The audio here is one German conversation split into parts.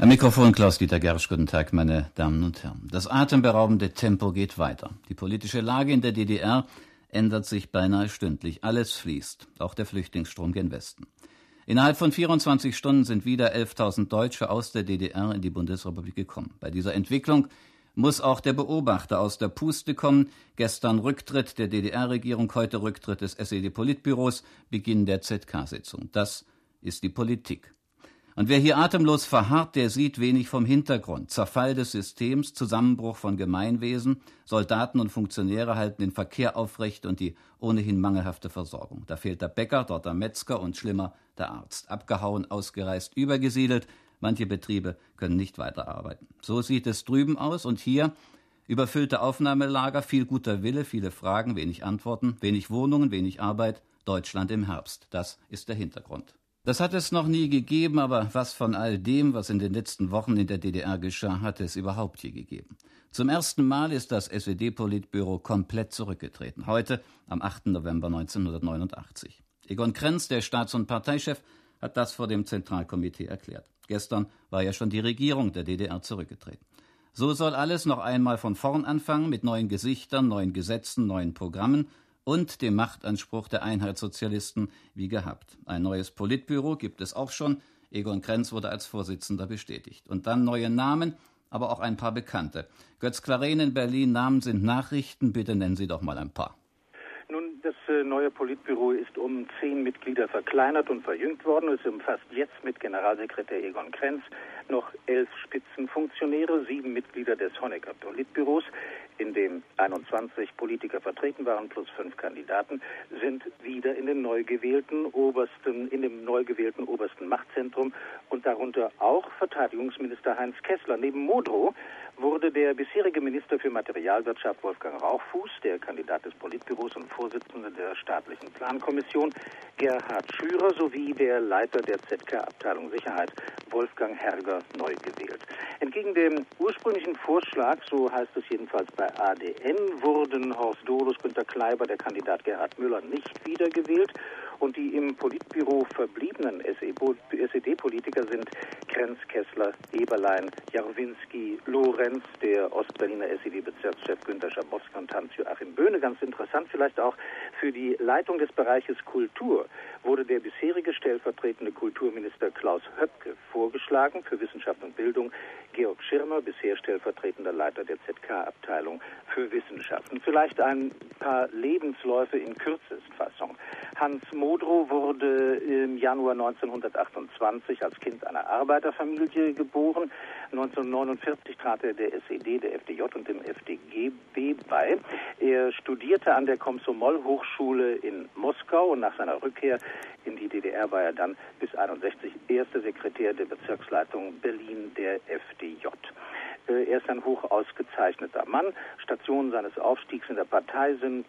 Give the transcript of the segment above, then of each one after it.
Am Mikrofon Klaus-Dieter Gersch, guten Tag, meine Damen und Herren. Das atemberaubende Tempo geht weiter. Die politische Lage in der DDR ändert sich beinahe stündlich. Alles fließt, auch der Flüchtlingsstrom gen Westen. Innerhalb von 24 Stunden sind wieder 11.000 Deutsche aus der DDR in die Bundesrepublik gekommen. Bei dieser Entwicklung muss auch der Beobachter aus der Puste kommen. Gestern Rücktritt der DDR-Regierung, heute Rücktritt des SED-Politbüros, Beginn der ZK-Sitzung. Das ist die Politik. Und wer hier atemlos verharrt, der sieht wenig vom Hintergrund. Zerfall des Systems, Zusammenbruch von Gemeinwesen, Soldaten und Funktionäre halten den Verkehr aufrecht und die ohnehin mangelhafte Versorgung. Da fehlt der Bäcker, dort der Metzger und schlimmer der Arzt. Abgehauen, ausgereist, übergesiedelt. Manche Betriebe können nicht weiterarbeiten. So sieht es drüben aus und hier überfüllte Aufnahmelager, viel guter Wille, viele Fragen, wenig Antworten, wenig Wohnungen, wenig Arbeit. Deutschland im Herbst. Das ist der Hintergrund. Das hat es noch nie gegeben, aber was von all dem, was in den letzten Wochen in der DDR geschah, hat es überhaupt je gegeben. Zum ersten Mal ist das SED-Politbüro komplett zurückgetreten. Heute, am 8. November 1989. Egon Krenz, der Staats- und Parteichef, hat das vor dem Zentralkomitee erklärt. Gestern war ja schon die Regierung der DDR zurückgetreten. So soll alles noch einmal von vorn anfangen, mit neuen Gesichtern, neuen Gesetzen, neuen Programmen und dem Machtanspruch der Einheitssozialisten wie gehabt. Ein neues Politbüro gibt es auch schon. Egon Krenz wurde als Vorsitzender bestätigt. Und dann neue Namen, aber auch ein paar Bekannte. Götz Klaren in Berlin, Namen sind Nachrichten. Bitte nennen Sie doch mal ein paar. Nun, das äh, neue Politbüro ist um zehn Mitglieder verkleinert und verjüngt worden. Es umfasst jetzt mit Generalsekretär Egon Krenz noch elf Spitzenfunktionäre, sieben Mitglieder des Honecker Politbüros, in dem 21 Politiker vertreten waren, plus fünf Kandidaten, sind wieder in den neu gewählten obersten, in dem neu gewählten obersten Machtzentrum und darunter auch Verteidigungsminister Heinz Kessler. Neben Modrow wurde der bisherige Minister für Materialwirtschaft Wolfgang Rauchfuß, der Kandidat des Politbüros und Vorsitzende der staatlichen Plankommission, Gerhard Schürer sowie der Leiter der ZK-Abteilung Sicherheit Wolfgang Herger neu gewählt. Entgegen dem ursprünglichen Vorschlag, so heißt es jedenfalls bei ADN, wurden Horst Dolus, Günter Kleiber, der Kandidat Gerhard Müller nicht wiedergewählt und die im Politbüro verbliebenen SED-Politiker sind Krenz, Kessler, Eberlein, Jarowinski, Lorenz, der Ostberliner SED-Bezirkschef Günter Schabowski und Hans-Joachim Böhne. Ganz interessant vielleicht auch für die Leitung des Bereiches Kultur wurde der bisherige stellvertretende Kulturminister Klaus Höpke vorgeschlagen, für Wissenschaft und Bildung Georg Schirmer, bisher stellvertretender Leiter der ZK-Abteilung für Wissenschaften. Vielleicht ein paar Lebensläufe in Kürzestfassung. Hans Modrow wurde im Januar 1928 als Kind einer Arbeiterfamilie geboren. 1949 trat er der SED, der FDJ und dem FDGB bei. Er studierte an der Komsomol-Hochschule in Moskau und nach seiner Rückkehr in die DDR war er dann bis 61 erster Sekretär der Bezirksleitung Berlin der FDJ. Äh, er ist ein hoch ausgezeichneter Mann. Stationen seines Aufstiegs in der Partei sind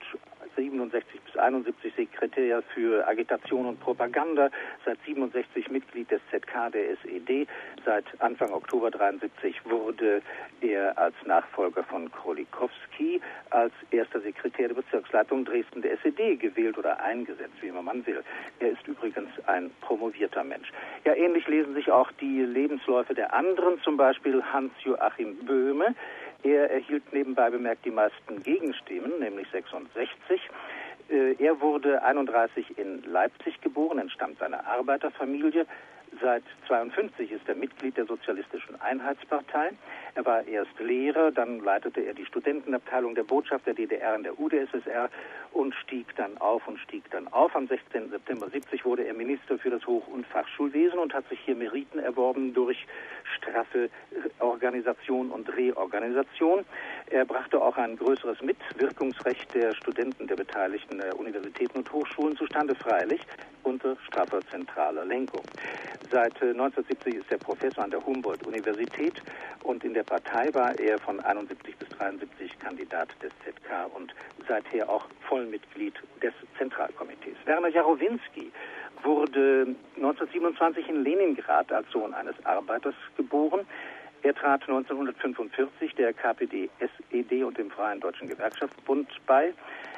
67 bis 71 Sekretär für Agitation und Propaganda, seit 67 Mitglied des ZK der SED. Seit Anfang Oktober 73 wurde er als Nachfolger von Krolikowski als erster Sekretär der Bezirksleitung Dresden der SED gewählt oder eingesetzt, wie immer man will. Er ist übrigens ein promovierter Mensch. Ja, ähnlich lesen sich auch die Lebensläufe der anderen, zum Beispiel Hans-Joachim Böhme. Er erhielt nebenbei bemerkt die meisten Gegenstimmen, nämlich 66. Äh, er wurde 31 in Leipzig geboren, entstammt einer Arbeiterfamilie. Seit 52 ist er Mitglied der Sozialistischen Einheitspartei. Er war erst Lehrer, dann leitete er die Studentenabteilung der Botschaft der DDR in der UdSSR und stieg dann auf und stieg dann auf. Am 16. September 70 wurde er Minister für das Hoch- und Fachschulwesen und hat sich hier Meriten erworben durch straffe Organisation und Reorganisation. Er brachte auch ein größeres Mitwirkungsrecht der Studenten der beteiligten Universitäten und Hochschulen zustande, freilich unter straffer zentraler Lenkung. Seit 1970 ist er Professor an der Humboldt-Universität und in der Partei war er von 71 bis 73 Kandidat des ZK und seither auch Vollmitglied des Zentralkomitees. Werner Jarowinski wurde 1927 in Leningrad als Sohn eines Arbeiters geboren. Er trat 1945 der KPD SED und dem Freien Deutschen Gewerkschaftsbund bei.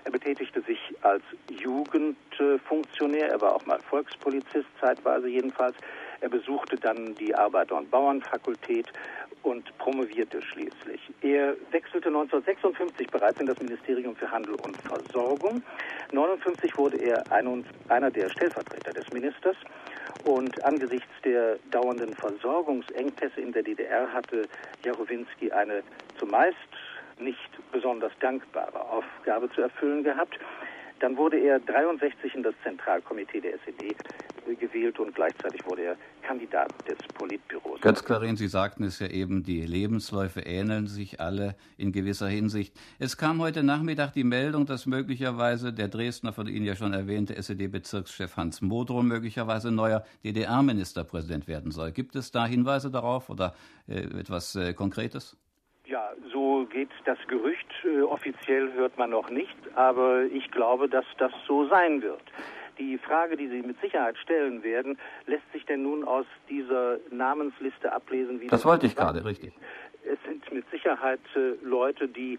Er betätigte sich als Jugendfunktionär. Er war auch mal Volkspolizist, zeitweise jedenfalls. Er besuchte dann die Arbeiter- und Bauernfakultät und promovierte schließlich. Er wechselte 1956 bereits in das Ministerium für Handel und Versorgung. 1959 wurde er einer der Stellvertreter des Ministers und angesichts der dauernden Versorgungsengpässe in der DDR hatte Jarowinski eine zumeist nicht besonders dankbare Aufgabe zu erfüllen gehabt. Dann wurde er 63 in das Zentralkomitee der SED gewählt und gleichzeitig wurde er Kandidat des Politbüros. Götz Klarin, Sie sagten es ja eben, die Lebensläufe ähneln sich alle in gewisser Hinsicht. Es kam heute Nachmittag die Meldung, dass möglicherweise der Dresdner von Ihnen ja schon erwähnte SED-Bezirkschef Hans Modrow möglicherweise neuer DDR-Ministerpräsident werden soll. Gibt es da Hinweise darauf oder äh, etwas äh, Konkretes? Ja, so geht das Gerücht. Äh, offiziell hört man noch nicht, aber ich glaube, dass das so sein wird. Die Frage, die Sie mit Sicherheit stellen werden, lässt sich denn nun aus dieser Namensliste ablesen? Wie das, das wollte ich gerade, richtig. Es sind mit Sicherheit äh, Leute, die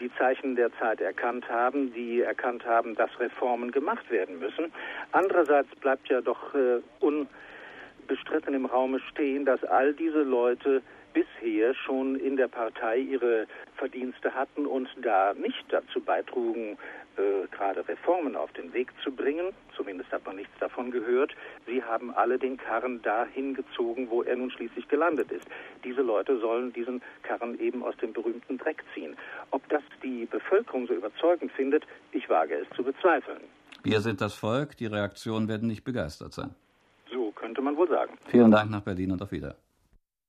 die Zeichen der Zeit erkannt haben, die erkannt haben, dass Reformen gemacht werden müssen. Andererseits bleibt ja doch äh, unbestritten im Raume stehen, dass all diese Leute bisher schon in der Partei ihre Verdienste hatten und da nicht dazu beitrugen, äh, gerade Reformen auf den Weg zu bringen. Zumindest hat man nichts davon gehört. Sie haben alle den Karren dahin gezogen, wo er nun schließlich gelandet ist. Diese Leute sollen diesen Karren eben aus dem berühmten Dreck ziehen. Ob das die Bevölkerung so überzeugend findet, ich wage es zu bezweifeln. Wir sind das Volk, die Reaktionen werden nicht begeistert sein. So könnte man wohl sagen. Vielen Dank nach Berlin und auf Wiedersehen.